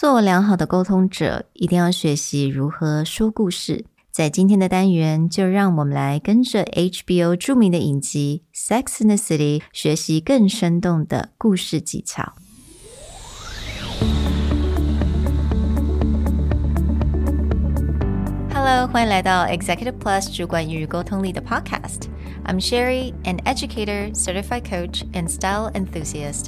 做良好的沟通者，一定要学习如何说故事。在今天的单元，就让我们来跟着 HBO 着名的影集《Sex in the City》学习更生动的故事技巧。Hello，欢迎来到 Executive Plus 主管与沟通力的 Podcast。I'm Sherry, an educator, certified coach, and style enthusiast.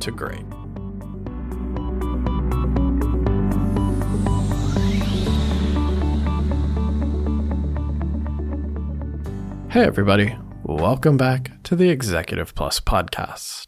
to great. Hey, everybody. Welcome back to the Executive Plus podcast.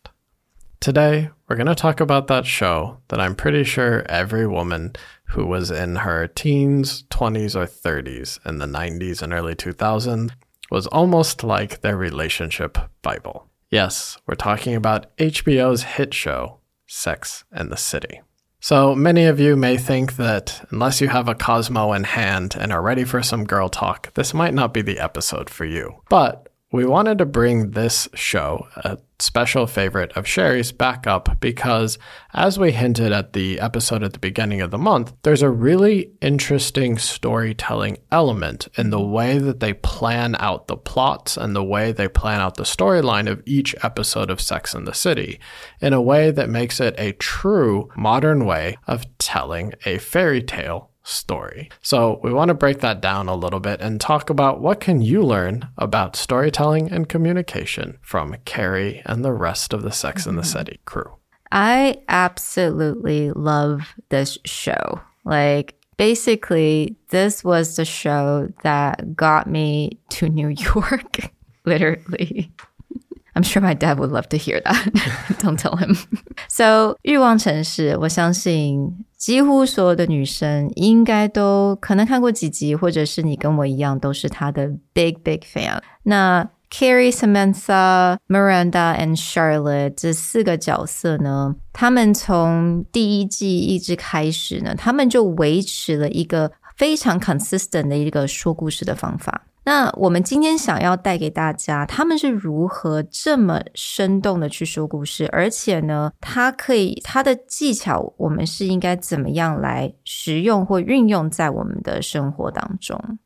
Today, we're going to talk about that show that I'm pretty sure every woman who was in her teens, 20s, or 30s in the 90s and early 2000s was almost like their relationship Bible. Yes, we're talking about HBO's hit show, Sex and the City. So many of you may think that unless you have a Cosmo in hand and are ready for some girl talk, this might not be the episode for you. But we wanted to bring this show, a special favorite of Sherry's, back up because, as we hinted at the episode at the beginning of the month, there's a really interesting storytelling element in the way that they plan out the plots and the way they plan out the storyline of each episode of Sex and the City in a way that makes it a true modern way of telling a fairy tale story. So we want to break that down a little bit and talk about what can you learn about storytelling and communication from Carrie and the rest of the Sex and the mm-hmm. City crew. I absolutely love this show. Like basically this was the show that got me to New York, literally. I'm sure my dad would love to hear that. Don't tell him. So，欲望城市，我相信 几乎所有的女生应该都可能看过几集，或者是你跟我一样都是她的 big big fan。那 Carrie、Samantha、Miranda and Charlotte 这四个角色呢，他们从第一季一直开始呢，他们就维持了一个非常 consistent 的一个说故事的方法。那我们今天想要带给大家，他们是如何这么生动的去说故事，而且呢，他可以他的技巧，我们是应该怎么样来使用或运用在我们的生活当中？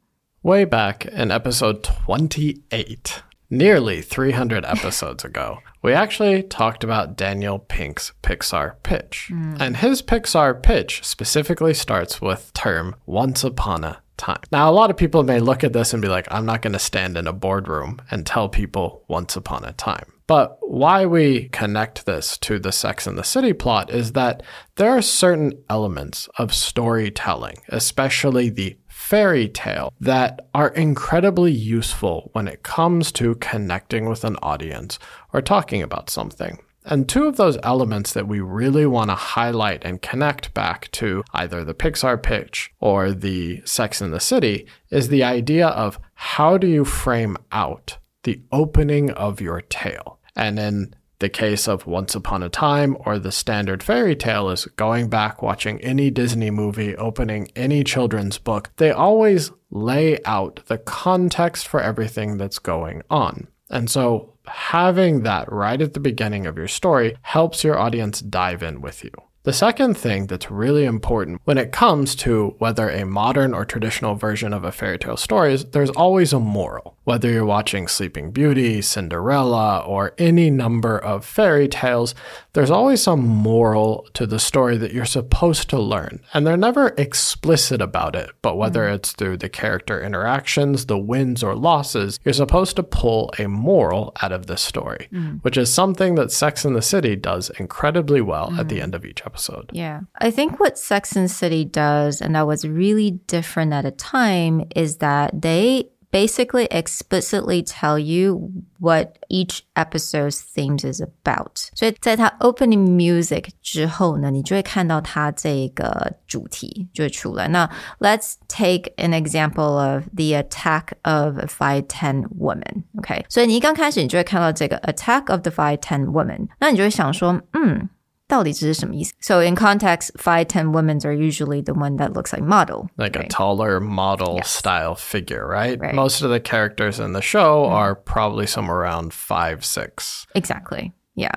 Way back in episode twenty-eight. Nearly 300 episodes ago, we actually talked about Daniel Pink's Pixar pitch. Mm. And his Pixar pitch specifically starts with term once upon a time. Now, a lot of people may look at this and be like, I'm not going to stand in a boardroom and tell people once upon a time. But why we connect this to the Sex and the City plot is that there are certain elements of storytelling, especially the fairy tale, that are incredibly useful when it comes to connecting with an audience or talking about something. And two of those elements that we really want to highlight and connect back to either the Pixar pitch or the Sex in the City is the idea of how do you frame out the opening of your tale? And in the case of Once Upon a Time or the standard fairy tale is going back watching any Disney movie, opening any children's book, they always lay out the context for everything that's going on. And so having that right at the beginning of your story helps your audience dive in with you. The second thing that's really important when it comes to whether a modern or traditional version of a fairy tale story is there's always a moral. Whether you're watching Sleeping Beauty, Cinderella, or any number of fairy tales, there's always some moral to the story that you're supposed to learn. And they're never explicit about it, but whether mm. it's through the character interactions, the wins or losses, you're supposed to pull a moral out of this story, mm. which is something that Sex and the City does incredibly well mm. at the mm. end of each episode Yeah. I think what Sex and the City does, and that was really different at a time, is that they basically explicitly tell you what each episode's themes is about. 所以在它 opening music 之后呢，你就会看到它这个主题就会出来。那 Let's take an example of the attack of five ten women. OK，所以你一刚开始你就会看到这个 attack of the five ten women，那你就会想说，嗯。 到底这是什么意思? So in context, five ten women are usually the one that looks like model, like right? a taller model yes. style figure, right? right? Most of the characters in the show mm. are probably somewhere around five six. Exactly. Yeah.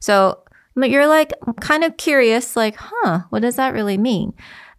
So but you're like kind of curious, like, huh, what does that really mean?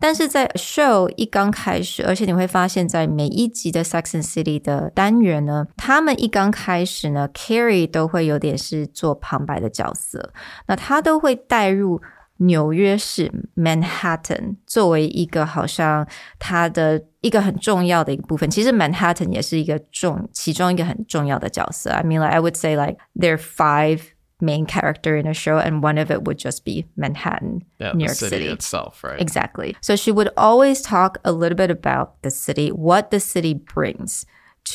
但是在 show 一刚开始，而且你会发现在每一集的 Sex and City 的单元呢，他们一刚开始呢，Carrie 都会有点是做旁白的角色，那他都会带入纽约市 Manhattan 作为一个好像他的一个很重要的一个部分。其实 Manhattan 也是一个重其中一个很重要的角色。I mean, like I would say like there are five main character in a show, and one of it would just be Manhattan, yeah, New York city, City itself, right? Exactly. So she would always talk a little bit about the city, what the city brings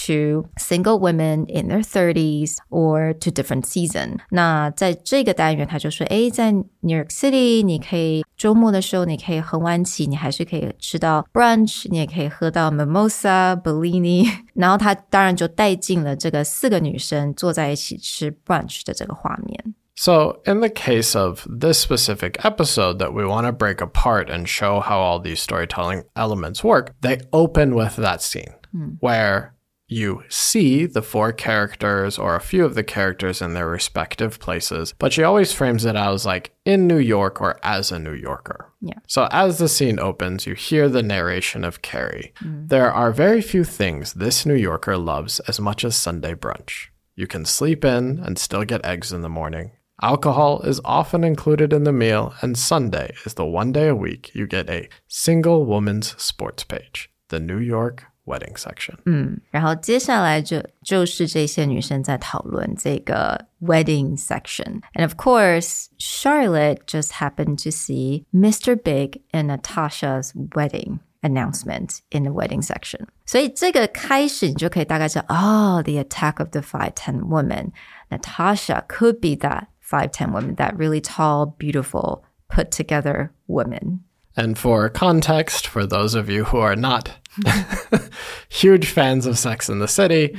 to single women in their 30s or to different season。那在这个单元，他就说，诶，在 New York City，你可以周末的时候，你可以很晚起，你还是可以吃到 brunch，你也可以喝到 mimosa、Bellini。然后他当然就带进了这个四个女生坐在一起吃 brunch 的这个画面。So, in the case of this specific episode that we want to break apart and show how all these storytelling elements work, they open with that scene mm. where you see the four characters or a few of the characters in their respective places, but she always frames it as like in New York or as a New Yorker. Yeah. So as the scene opens, you hear the narration of Carrie. Mm. There are very few things this New Yorker loves as much as Sunday brunch. You can sleep in and still get eggs in the morning. Alcohol is often included in the meal, and Sunday is the one day a week you get a single woman's sports page, the New York wedding section. 嗯，然后接下来就就是这些女生在讨论这个 wedding section. And of course, Charlotte just happened to see Mr. Big and Natasha's wedding announcement in the wedding section. 所以这个开始你就可以大概知道，哦、oh,，the attack of the five ten women. Natasha could be that five ten women, that really tall, beautiful, put together woman. And for context, for those of you who are not huge fans of Sex in the City,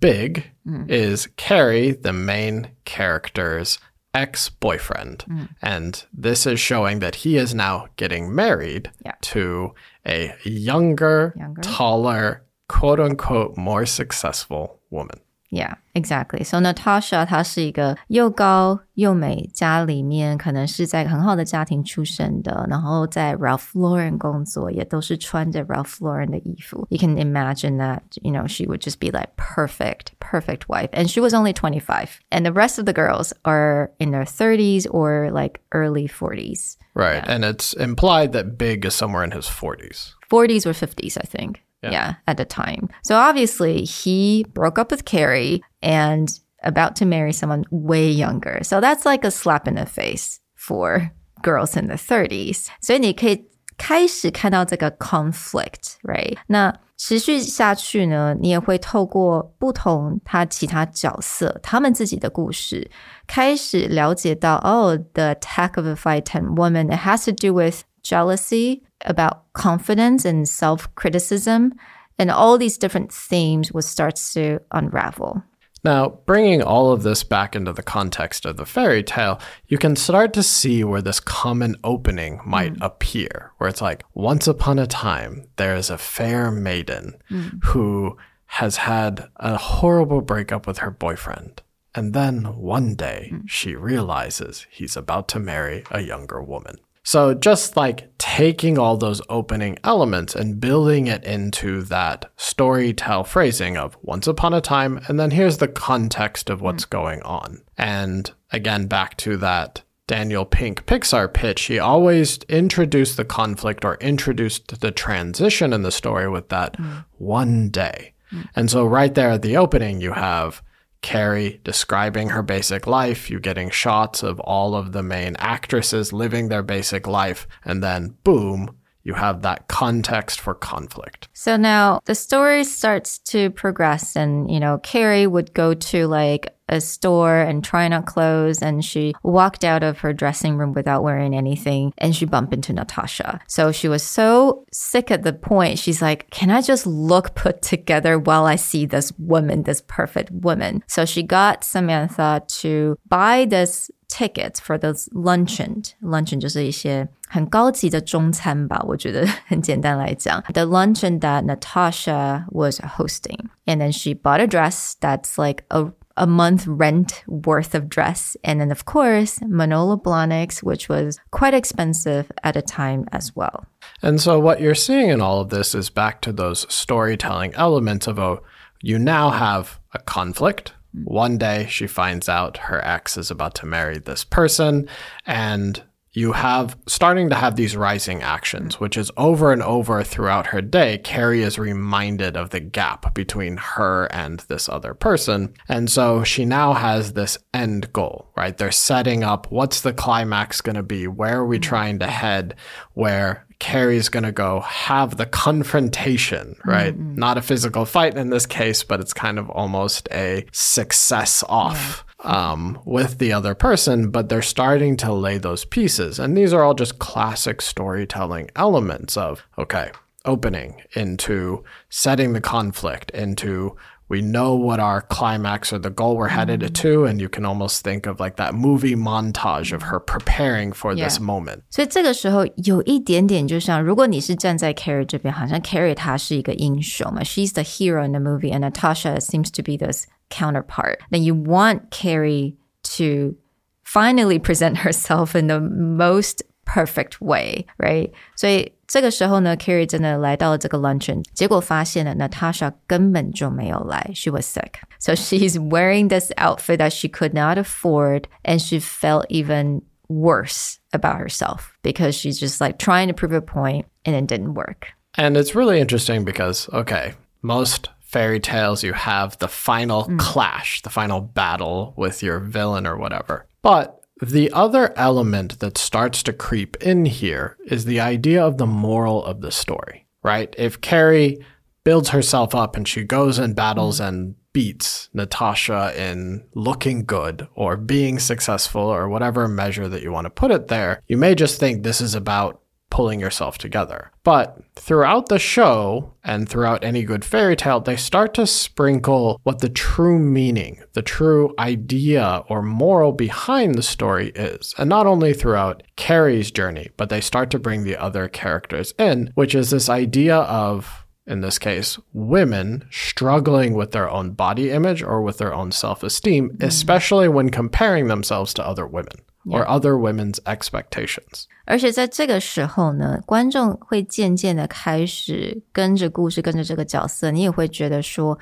Big mm. is Carrie, the main character's ex boyfriend. Mm. And this is showing that he is now getting married yeah. to a younger, younger, taller, quote unquote, more successful woman. Yeah, exactly. So Natasha 她是一个又高又美，家里面可能是在很好的家庭出生的，然后在 Ralph Lauren 工作，也都是穿着 Ralph Lauren 的衣服。You can imagine that, you know, she would just be like perfect, perfect wife. And she was only 25. And the rest of the girls are in their 30s or like early 40s. Right. Yeah. And it's implied that Big is somewhere in his 40s. 40s or 50s, I think. Yeah. yeah, at the time. So obviously he broke up with Carrie and about to marry someone way younger. So that's like a slap in the face for girls in the 30s. 所以你可以开始看到这个 conflict，right？那持续下去呢，你也会透过不同他其他角色他们自己的故事，开始了解到哦，the attack of a fight ten woman it has to do with jealousy, about confidence and self criticism. And all these different themes would start to unravel. Now, bringing all of this back into the context of the fairy tale, you can start to see where this common opening might mm. appear, where it's like, once upon a time, there is a fair maiden mm. who has had a horrible breakup with her boyfriend. And then one day, mm. she realizes he's about to marry a younger woman. So just like taking all those opening elements and building it into that storytell phrasing of once upon a time, and then here's the context of what's mm. going on. And again, back to that Daniel Pink Pixar pitch, he always introduced the conflict or introduced the transition in the story with that mm. one day. Mm. And so right there at the opening, you have Carrie describing her basic life, you getting shots of all of the main actresses living their basic life, and then boom, you have that context for conflict. So now the story starts to progress, and you know, Carrie would go to like a store and trying on clothes, and she walked out of her dressing room without wearing anything, and she bumped into Natasha. So she was so sick at the point, she's like, Can I just look put together while I see this woman, this perfect woman? So she got Samantha to buy this tickets for the luncheon. Luncheon 就是一些很高级的中餐吧，我觉得很简单来讲。The luncheon that Natasha was hosting, and then she bought a dress that's like a a month rent worth of dress. And then, of course, Manolo Blahniks, which was quite expensive at a time as well. And so, what you're seeing in all of this is back to those storytelling elements of oh, you now have a conflict. One day she finds out her ex is about to marry this person, and you have starting to have these rising actions, which is over and over throughout her day. Carrie is reminded of the gap between her and this other person. And so she now has this end goal, right? They're setting up what's the climax going to be? Where are we trying to head? Where Carrie's going to go have the confrontation, right? Mm-hmm. Not a physical fight in this case, but it's kind of almost a success off. Um, with the other person, but they're starting to lay those pieces. And these are all just classic storytelling elements of, okay, opening into setting the conflict into we know what our climax or the goal we're headed mm-hmm. to and you can almost think of like that movie montage of her preparing for yeah. this moment 所以这个时候有一点点就像如果你是站在 Carrie 这边好像 Carrie 她是一个英雄嘛 she's the hero in the movie and Natasha seems to be this counterpart. Then you want Carrie to finally present herself in the most perfect way, right? 所以这个时候呢，Carrie 真的来到了这个 luncheon，结果发现了 Natasha 根本就没有来，she was sick. So she's wearing this outfit that she could not afford, and she felt even worse about herself because she's just like trying to prove a point and it didn't work. And it's really interesting because, okay, most fairy tales, you have the final mm. clash, the final battle with your villain or whatever. But the other element that starts to creep in here is the idea of the moral of the story, right? If Carrie builds herself up and she goes and battles and beats Natasha in looking good or being successful or whatever measure that you want to put it there, you may just think this is about pulling yourself together. But throughout the show and throughout any good fairy tale, they start to sprinkle what the true meaning, the true idea or moral behind the story is. And not only throughout Carrie's journey, but they start to bring the other characters in, which is this idea of in this case, women struggling with their own body image or with their own self esteem, mm. especially when comparing themselves to other women or other women's expectations. 而且在这个时候呢，观众会渐渐的开始跟着故事，跟着这个角色，你也会觉得说，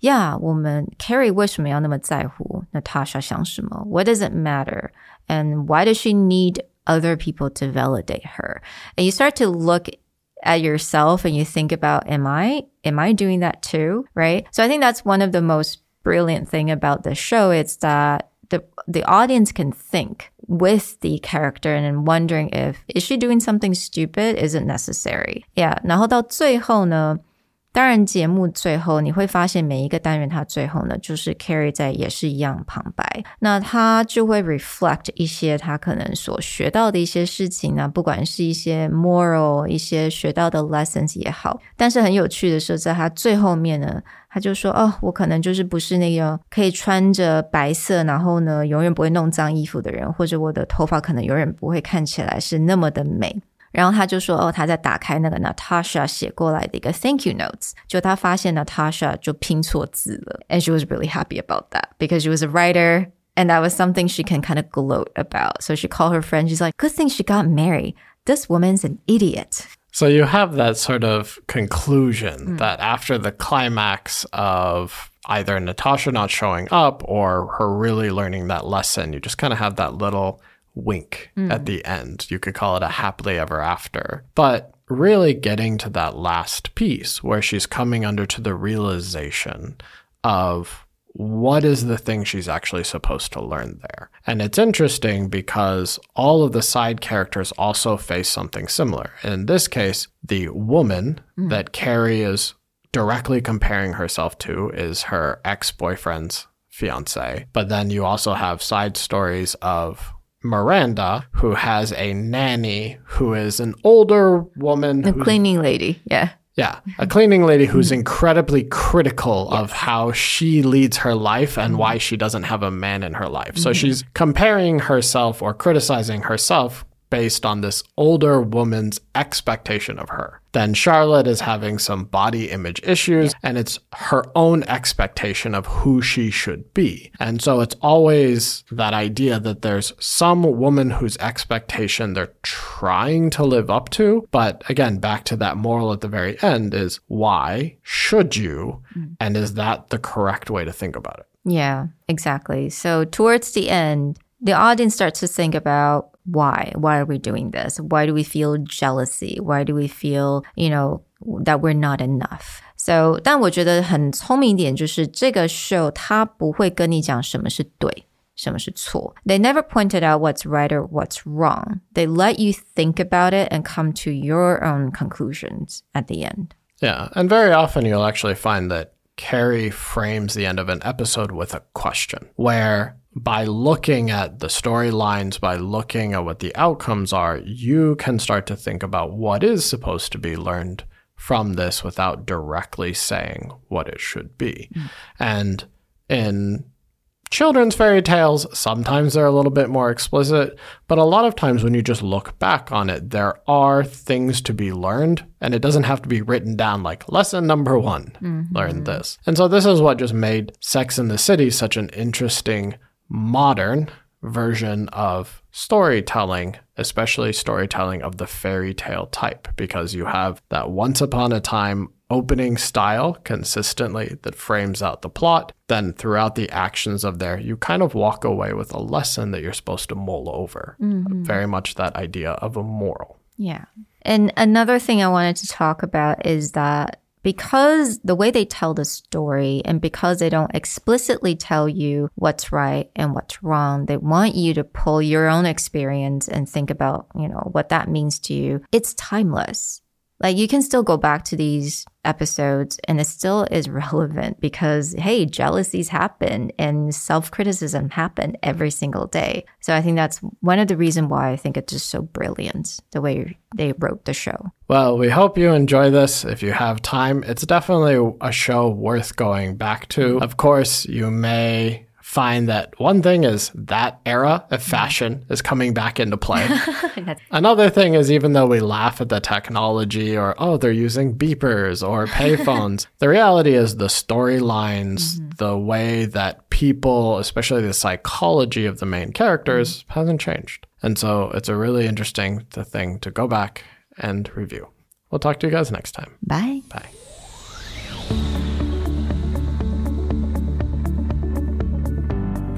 呀，我们 Carrie 为什么要那么在乎 Natasha 想什么？What does it matter? And why does she need other people to validate her? And you start to look at yourself and you think about, am I, am I doing that too? Right? So I think that's one of the most brilliant thing about the show. It's that the the audience can think with the character and wondering if is she doing something stupid? Is it necessary? Yeah. 然后到最后呢， 当然，节目最后你会发现每一个单元，它最后呢，就是 Carrie 在也是一样旁白，那他就会 reflect 一些他可能所学到的一些事情呢，不管是一些 moral 一些学到的 lessons 也好。但是很有趣的是，在他最后面呢，他就说：“哦，我可能就是不是那个可以穿着白色，然后呢，永远不会弄脏衣服的人，或者我的头发可能永远不会看起来是那么的美。”然后他就说：“哦，他在打开那个 Natasha 写过来的一个 Thank you notes，就他发现 Natasha 就拼错字了，and she was really happy about that because she was a writer and that was something she can kind of gloat about. So she called her friend. She's like, "Good thing she got married. This woman's an idiot." So you have that sort of conclusion mm. that after the climax of either Natasha not showing up or her really learning that lesson, you just kind of have that little wink mm. at the end. You could call it a happily ever after. But really getting to that last piece where she's coming under to the realization of what is the thing she's actually supposed to learn there? And it's interesting because all of the side characters also face something similar. In this case, the woman mm. that Carrie is directly comparing herself to is her ex boyfriend's fiance. But then you also have side stories of Miranda, who has a nanny who is an older woman. A cleaning lady, yeah. Yeah, a cleaning lady who's incredibly critical yes. of how she leads her life and why she doesn't have a man in her life. So mm-hmm. she's comparing herself or criticizing herself based on this older woman's expectation of her. Then Charlotte is having some body image issues and it's her own expectation of who she should be. And so it's always that idea that there's some woman whose expectation they're trying to live up to. But again, back to that moral at the very end is why should you? Mm. And is that the correct way to think about it? Yeah, exactly. So towards the end, the audience starts to think about why? Why are we doing this? Why do we feel jealousy? Why do we feel, you know, that we're not enough? So，但我觉得很聪明一点就是这个 show 它不会跟你讲什么是对，什么是错。They never pointed out what's right or what's wrong. They let you think about it and come to your own conclusions at the end. Yeah, and very often you'll actually find that Carrie frames the end of an episode with a question where by looking at the storylines, by looking at what the outcomes are, you can start to think about what is supposed to be learned from this without directly saying what it should be. Mm. And in children's fairy tales, sometimes they're a little bit more explicit, but a lot of times when you just look back on it, there are things to be learned, and it doesn't have to be written down like lesson number one, mm-hmm. learn this. And so this is what just made Sex in the City such an interesting modern version of storytelling, especially storytelling of the fairy tale type, because you have that once upon a time opening style consistently that frames out the plot. Then throughout the actions of there, you kind of walk away with a lesson that you're supposed to mull over. Mm-hmm. Very much that idea of a moral. Yeah. And another thing I wanted to talk about is that because the way they tell the story and because they don't explicitly tell you what's right and what's wrong, they want you to pull your own experience and think about, you know, what that means to you. It's timeless. Like you can still go back to these episodes and it still is relevant because hey, jealousies happen and self-criticism happen every single day. So I think that's one of the reasons why I think it's just so brilliant the way they wrote the show. Well, we hope you enjoy this. If you have time, it's definitely a show worth going back to. Of course, you may find that one thing is that era of mm-hmm. fashion is coming back into play. Another thing is even though we laugh at the technology or oh they're using beepers or payphones, the reality is the storylines, mm-hmm. the way that people, especially the psychology of the main characters, mm-hmm. hasn't changed. And so it's a really interesting thing to go back and review. We'll talk to you guys next time. Bye. Bye.